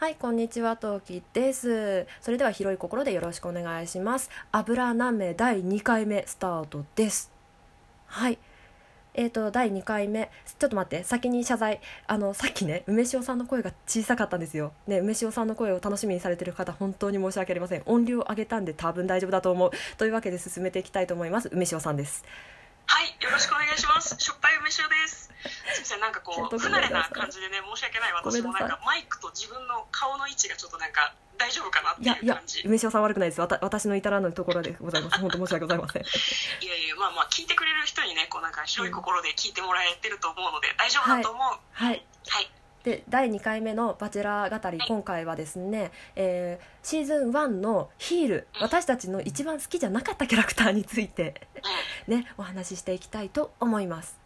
はい、こんにちは、トウキです。それでは広い心でよろしくお願いします。油なめ第2回目スタートです。はい。えーと第2回目ちょっと待って先に謝罪あのさっきね梅塩さんの声が小さかったんですよ、ね、梅塩さんの声を楽しみにされてる方本当に申し訳ありません音量上げたんで多分大丈夫だと思うというわけで進めていきたいと思います梅塩さんです、よろしくお願いします。しょっぱい梅塩です。すみません、なんかこう、不慣れな感じでね、申し訳ない私もなんかマイクと自分の顔の位置がちょっとなんか大丈夫かなっていやいやいう感じ。い梅塩さん悪くないですわた私の至らぬところでございます本当申し訳ございませんやいや、まあまあ、聞いてくれる人にね、こうなんか広い心で聞いてもらえてると思うので、大丈夫だと思う。はい。はいで第2回目の「バチェラー語り」今回はですね、えーシーズン1のヒール私たちの一番好きじゃなかったキャラクターについてうん、ねお話ししていきたいと思います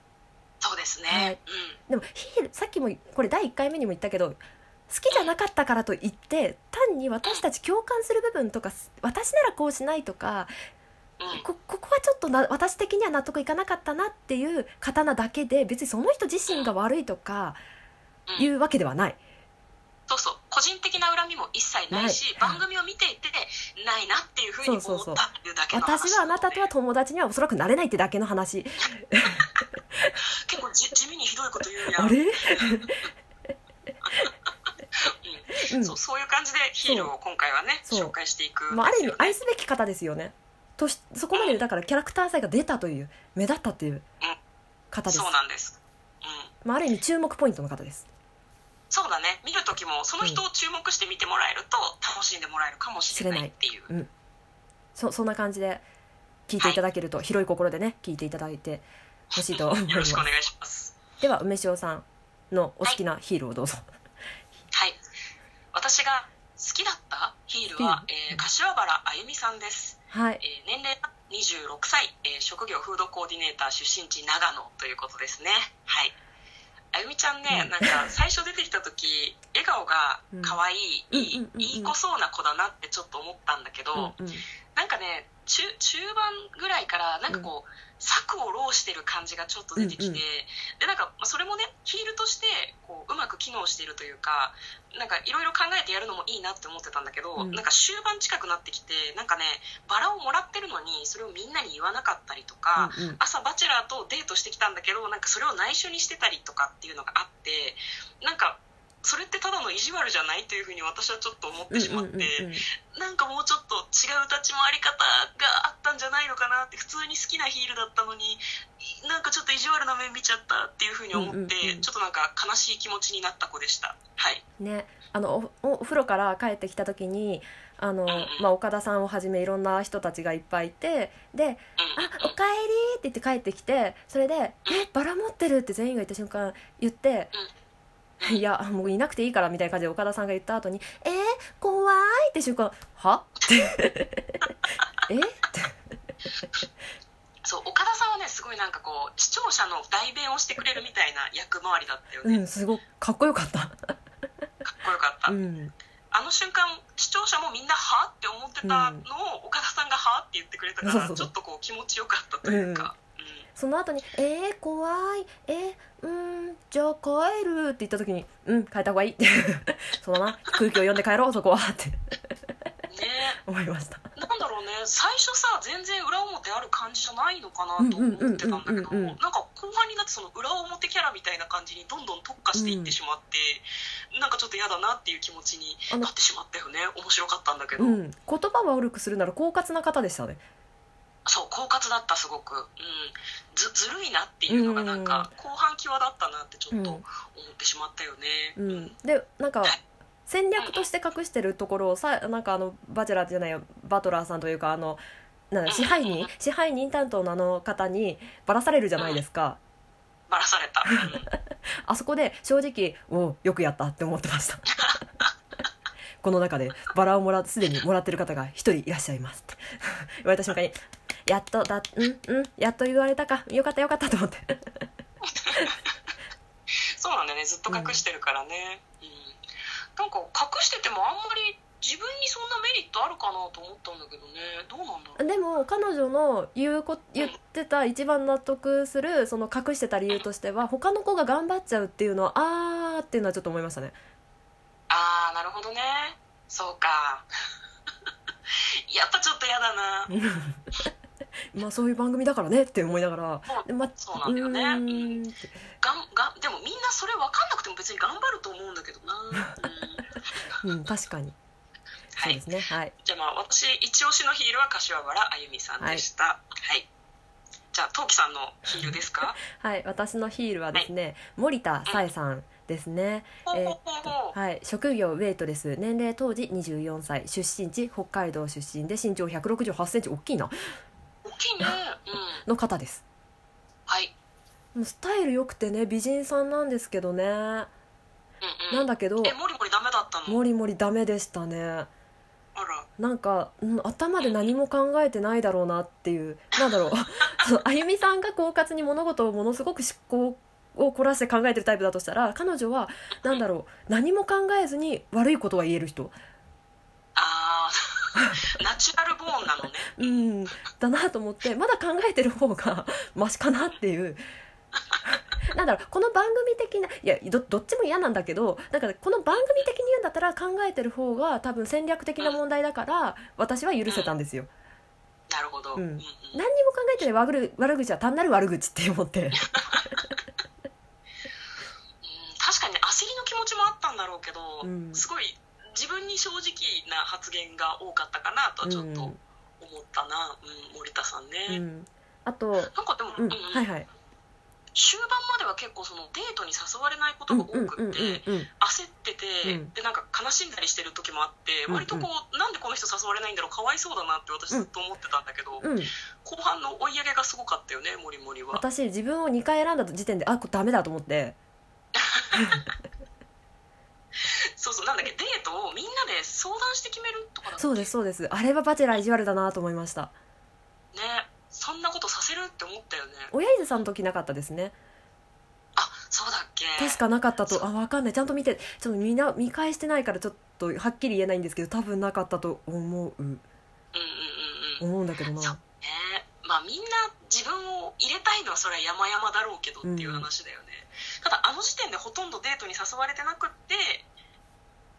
そうですね。はいうん。でもヒールさっきもこれ第1回目にも言ったけど好きじゃなかったからといって単に私たち共感する部分とか私ならこうしないとかうん。こここはちょっとな私的には納得いかなかったなっていう方なだけで別にその人自身が悪いとかうんいうわけではない。そうそう。個人的な恨みも一切ないし、ない。番組を見ていて、ないなっていうふうに思ったっていうだけの話。私はあなたとは友達にはおそらくなれないってだけの話。結構じ地味にひどいこと言うやん。あれ、うん。うん。そうそういう感じでヒールを今回はね紹介していくまあ、ある意味愛ですすべき方ですよね。としそこまでだからキャラクター性が出たという目立ったっていう方です。よね、そうなんです、うん、まあ、ある意味注目ポイントの方ですそうだね。見る時もその人を注目して見てもらえると楽しんでもらえるかもしれないっていう、うん。そそんな感じで聞いていただけると、広い心でね聞いていただいてほしいと 思います。よろしくお願いします。では梅塩さんのお好きなヒーローをどうぞ、はい。私が好きだったヒールは、えー柏原あゆみさんです、はい。えー年齢は26歳、えー職業フードコーディネーター出身地長野ということですね。はいあゆみちゃんね、うん。なんか最初出てきた時笑顔 が可愛い、うん。いいうんうんうんうん。いい子そうな子だなってちょっと思ったんだけど、うんうん。なんかね中中盤ぐらいからなんかこう、策を浪してる感じがちょっと出てきて、うんうん。でなんかまあそれもねヒールとしてこううまく機能しているというかなんかいろいろ考えてやるのもいいなって思ってたんだけど、うん。なんか終盤近くなってきてなんかねバラをもらってるのにそれをみんなに言わなかったりとか、うんうん。朝バチェラーとデートしてきたんだけどなんかそれを内緒にしてたりとかっていうのがあってなんかそれってただの意地悪じゃないというふうに私はちょっと思ってしまって。なんかもうちょっと違う立ち回り方があったんじゃないのかなって普通に好きなヒールだったのになんかちょっと意地悪な面見ちゃったっていうふうに思って、ちょっとなんか悲しい気持ちになった子でした。はい。ね、あのおおお風呂から帰ってきた時にあの、まあ、岡田さんをはじめいろんな人たちがいっぱいいてでうん「あおかえり」って言って帰ってきてそれで「えバラ持ってる」って全員が言った瞬間言って「いやもういなくていいから」みたいな感じで岡田さんが言った後に「えー、怖い」って瞬間「は? 」って「え？っ?」てそう岡田さんはねすごいなんかこう視聴者の代弁をしてくれるみたいな役回りだったよね、うんすごくかっこよかった。かっこよかった、うんあの瞬間視聴者もみんな「は?」って思ってたのを岡田さんが「は?」って言ってくれたからちょっとこう気持ちよかったというか、うんその後に「えー、怖い。えー、うーんじゃあ帰る」って言った時に「うん帰った方がいい」っ てそうだな空気を読んで帰ろうそこはって。ね。思いました。なんだろうね。最初さ全然裏表ある感じじゃないのかなと思ってたんだけどうんうんうんうんうんなんか後半になってその裏表キャラみたいな感じにどんどん特化していってしまって、なんかちょっと嫌だなっていう気持ちになってしまったよね。面白かったんだけど、うん。言葉を悪くするなら狡猾な方でしたねそう狡猾だったすごく、うん、ずずるいなっていうのがなんか後半際だったなってちょっと思ってしまったよね、うん。でなんか戦略として隠してるところをさなんかあのバチェラーじゃないよバトラーさんというかあのなんだ支配人支配人担当のあの方にばらされるじゃないですか。ばらされた、うん。あそこで正直およくやったって思ってました。この中でバラをもらすでにもらってる方が一人いらっしゃいますって。言われた瞬間にやっとだうんうんやっと言われたか。よかったよかったと思って。そうなんだよね。ずっと隠してるからね、うん。なんか隠しててもあんまり自分にそんなメリットあるかなと思ったんだけどね。どうなんだろう。でも彼女の言うこ言ってた一番納得するその隠してた理由としては他の子が頑張っちゃうっていうのはあーっていうのはちょっと思いましたね。ああなるほほどね。そうか。やっぱちょっと嫌だな まあそういう番組だからねって思いながらでまそうなんだよね。がんがでもみんなそれ分かんなくても別に頑張ると思うんだけどな、うんうん確かに。はい。そうですね。はい。じゃあまあ私一押しのヒールは柏原あゆみさんでした。はい、じゃあ陶器さんのヒールですか？はい私のヒールはですね森田紗恵さんですね。ほうえーはい、職業ウェイトレス年齢当時24歳。出身地北海道出身で身長1 6 8センチ。大きいないね。うん。の方です。はい。もうスタイル良くてね美人さんなんですけどね。うんうん。なんだけどえモリモリダメだったの？もりもりダメでしたね。あら。なんか、うん頭で何も考えてないだろうなっていう。なんだろう。そのあゆみさんが狡猾に物事をものすごく思考を凝らして考えてるタイプだとしたら彼女はなんだろう。何も考えずに悪いことは言える人 ナチュラルボーンなのね。うん。だなと思ってまだ考えてる方がマシかなっていう。なんだろうこの番組的ないやどどっちも嫌なんだけどだからこの番組的に言うんだったら考えてる方が多分戦略的な問題だから私は許せたんですよ。なるほど、うん。うんうん。何にも考えてない悪る悪口は単なる悪口って思って。うん。確かにね焦りの気持ちもあったんだろうけど、うん。すごい正直な発言が多かったかなとはちょっと思ったな、うん森田さんうね、ん、あと、なんかでも、うん。うん。うんはいはい。終盤までは結構そのデートに誘われないことが多くって、うん焦ってて、うん。でなんか悲しんだりしてる時もあって、うんうん。割とこうなんでこの人誘われないんだろうかわいそうだなって私ずっと思ってたんだけど、うんうん、後半の追い上げがすごかったよねモリモリは。私自分を2回選んだ時点であこれダメだと思って そうそうなんだっけデートをみんなで相談して決めるとかそうですそうです。あれはバチェラー意地悪だなと思いました。ねそんなことさせるって思ったよね。親伊豆さんの時なかったですね。あそうだっけ？確かなかったと。あ分かんない。ちゃんと見てちょっと見な見返してないからちょっとはっきり言えないんですけど多分なかったと思う。うんうんうんうん。思うんだけどな。そう。ね。まあみんな自分を入れたいのはそれは山々だろうけどっていう話だよね、ただあの時点でほとんどデートに誘われてなくってうん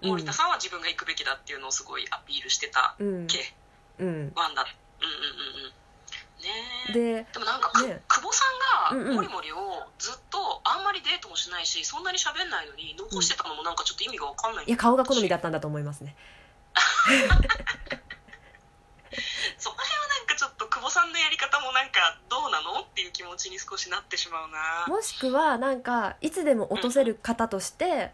森田さんは自分が行くべきだっていうのをすごいアピールしてたうん。け、うん。ワンダうんうんうんうん。ねえ。ででもなんかく、ね。久保さんうんうんがモリモリをずっとあんまりデートもしないしそんなに喋んないのに残してたのもなんかちょっと意味が分かんない。いや顔が好みだったんだと思いますね。その辺はなんかちょっと久保さんのやり方もなんかどうなのっていう気持ちに少しなってしまうな。もしくはなんかいつでも落とせる方として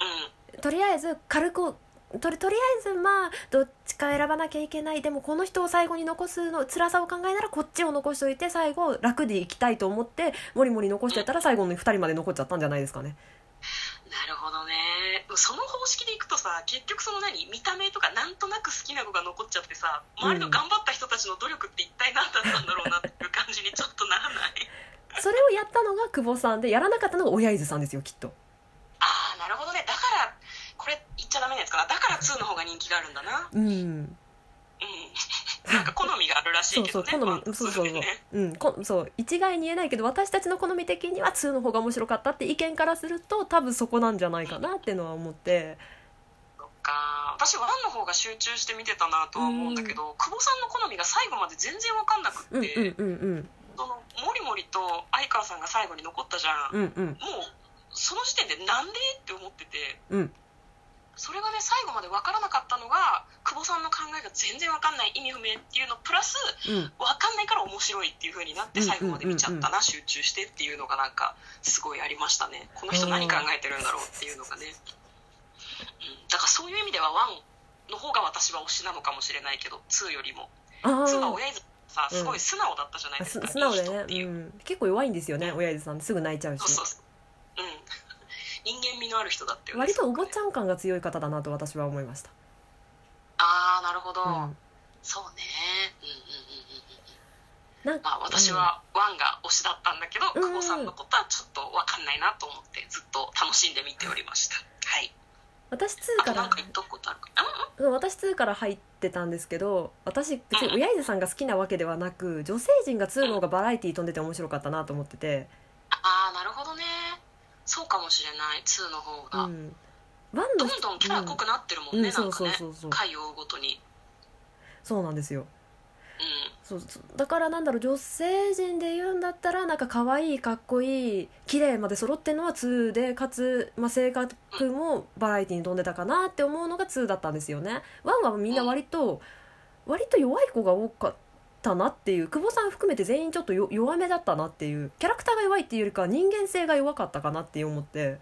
うんとりあえず軽くとりとりあえずまあどっちか選ばなきゃいけない。でもこの人を最後に残すの辛さを考えならこっちを残しといて最後楽でいきたいと思ってもりもり残してたら最後の2人まで残っちゃったんじゃないですかね。なるほどね。その方式でいくとさ結局その何見た目とかなんとなく好きな子が残っちゃってさ周りの頑張った人たちの努力って一体何だったんだろうなっていう感じにちょっとならない。それをやったのが久保さんでやらなかったのが親伊豆さんですよきっと。ああなるほどね。だっちゃダメなやつかな。だから2の方が人気があるんだな。うん。うん なんか好みがあるらしそそういうけどね好みそうそう。そうまあね。うん。こそう。一概に言えないけど私たちの好み的には2の方が面白かったって意見からすると多分そこなんじゃないかなっていうのは思って。か。私1の方が集中して見てたなとは思うんだけど、久保さんの好みが最後まで全然分かんなくうんって、うんうんうんそのモリモリと相川さんが最後に残ったじゃん、うんうん。もうその時点でなんでって思ってて。うんそれがね最後まで分からなかったのが久保さんの考えが全然分かんない意味不明っていうのプラスうん。分かんないから面白いっていう風になって最後まで見ちゃったな、集中してっていうのがなんかすごいありましたね。この人何考えてるんだろうっていうのがね、うん、だからそういう意味では1の方が私は推しなのかもしれないけど2よりも。あ2はあ親父さすごい素直だったじゃないですすか、素直でね。いい人って。いう、うん、結構弱いんですよね親父さんすぐ泣いちゃうし。そうそうそう。うん。人間味のある人だったよね。割とお坊ちんゃん感が強い方だなと私は思いました、ああなるほど、うん、そうね。うんうんうんうんなんまあ私はワンが推しだったんだけど、うん久保さんのことはちょっと分かんないなと思ってずっと楽しんで見ておりました。はい。私2から私2から入ってたんですけど私別に親伊豆さんが好きなわけではなく女性陣が2の方がバラエティー飛んでて面白かったなと思ってて、そうかもしれない2の方が、うん、ワンのどんどんキャラ濃くなってるもんね、うんなんかね。回を追うごとに。そうなんですよ。うん。そうだからなんだろう女性陣で言うんだったらなんか可愛いかっこいい綺麗まで揃ってるのは2でかつ、まあ、性格もバラエティに富んでたかなって思うのが2だったんですよね。1はみんな割と割と弱い子が多かったなっていう久保さん含めて全員ちょっとよ弱めだったなっていうキャラクターが弱いっていうよりかは人間性が弱かったかなって思って。うんうんうん。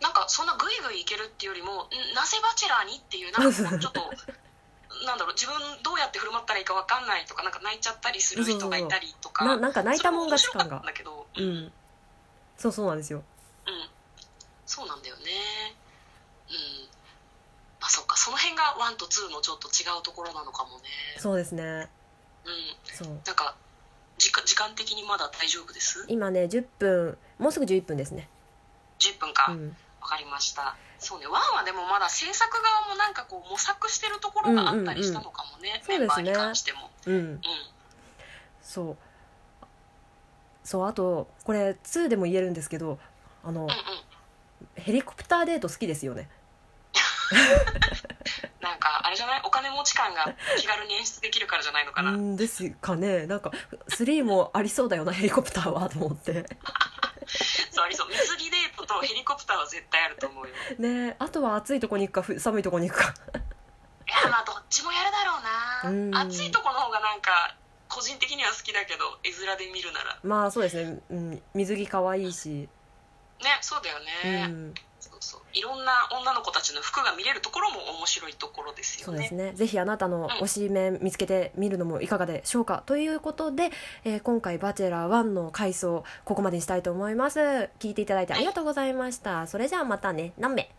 なんかそんなグイグイいけるっていうよりもんなぜバチェラーにっていうなんかちょっとなんだろう自分どうやって振る舞ったらいいか分かんないとかなんか泣いちゃったりする人がいたりとか。ななんか泣いたもん勝ちんだけど。ううん、んそうそうなんですよ。そうなんだよね。うん。まあそっか。その辺が1と2のちょっと違うところなのかもね。そうですね。うんそう。なんか時間時間的にまだ大丈夫です？今ね10分もうすぐ11分ですね。10分か、うん。わかりました。そうねワンはでもまだ制作側もなんかこう模索してるところがあったりしたのかもね、うんうんうん。メンバーに関しても。うん。うん。そう。そうあとこれ2でも言えるんですけどあのうんうん。ヘリコプターデート好きですよね なんかあれじゃないお金持ち感が気軽に演出できるからじゃないのかな、うんですかね。なんか3もありそうだよなヘリコプターはと思って。そうありそう。水着デートとヘリコプターは絶対あると思うよ。ねあとは暑いとこに行くかふ寒いとこに行くか。いやまあどっちもやるだろううん。な暑いとこの方がなんか個人的には好きだけど絵面で見るなら。まあそうですね、うん、水着可愛いし、ねそうだようね、うそういろんな女の子たちの服が見れるところも面白いところですよね。そうですね。ぜひあなたの推し面見つけてみるのもいかがでしょうかということで、えー今回「バチェラー1」の回想ここまでにしたいと思います。聞いていただいてありがとうございました。それじゃあまたね。何名？